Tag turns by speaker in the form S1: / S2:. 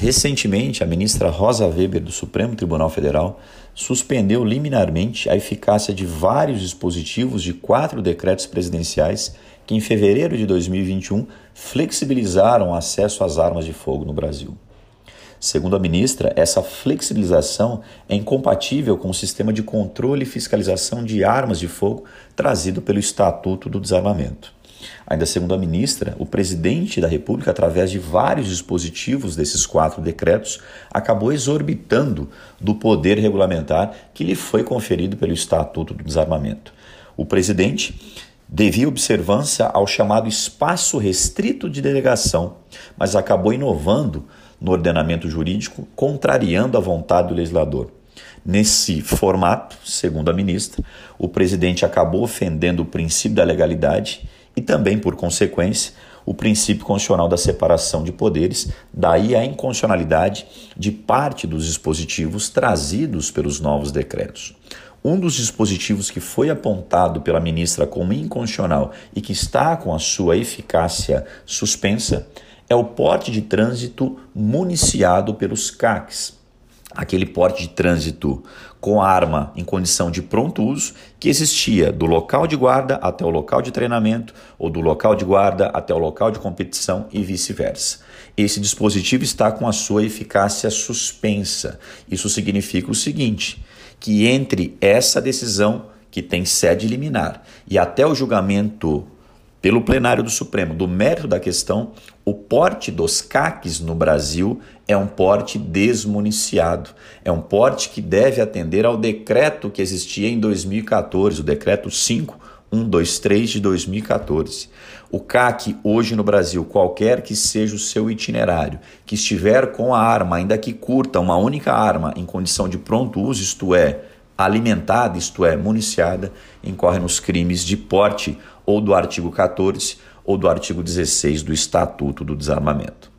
S1: Recentemente, a ministra Rosa Weber do Supremo Tribunal Federal suspendeu liminarmente a eficácia de vários dispositivos de quatro decretos presidenciais que, em fevereiro de 2021, flexibilizaram o acesso às armas de fogo no Brasil. Segundo a ministra, essa flexibilização é incompatível com o sistema de controle e fiscalização de armas de fogo trazido pelo Estatuto do Desarmamento. Ainda segundo a ministra, o presidente da República, através de vários dispositivos desses quatro decretos, acabou exorbitando do poder regulamentar que lhe foi conferido pelo Estatuto do Desarmamento. O presidente devia observância ao chamado espaço restrito de delegação, mas acabou inovando no ordenamento jurídico, contrariando a vontade do legislador. Nesse formato, segundo a ministra, o presidente acabou ofendendo o princípio da legalidade e também, por consequência, o princípio constitucional da separação de poderes, daí a inconstitucionalidade de parte dos dispositivos trazidos pelos novos decretos. Um dos dispositivos que foi apontado pela ministra como inconstitucional e que está com a sua eficácia suspensa é o porte de trânsito municiado pelos CACs. Aquele porte de trânsito com arma em condição de pronto uso que existia do local de guarda até o local de treinamento ou do local de guarda até o local de competição e vice-versa. Esse dispositivo está com a sua eficácia suspensa. Isso significa o seguinte: que entre essa decisão que tem sede liminar e até o julgamento pelo plenário do Supremo do mérito da questão, o porte dos CACs no Brasil é um porte desmuniciado. É um porte que deve atender ao decreto que existia em 2014, o decreto 5123 de 2014. O CAC hoje no Brasil, qualquer que seja o seu itinerário, que estiver com a arma, ainda que curta, uma única arma em condição de pronto uso, isto é, alimentada, isto é, municiada, incorre nos crimes de porte ou do artigo 14 ou do artigo 16 do Estatuto do Desarmamento.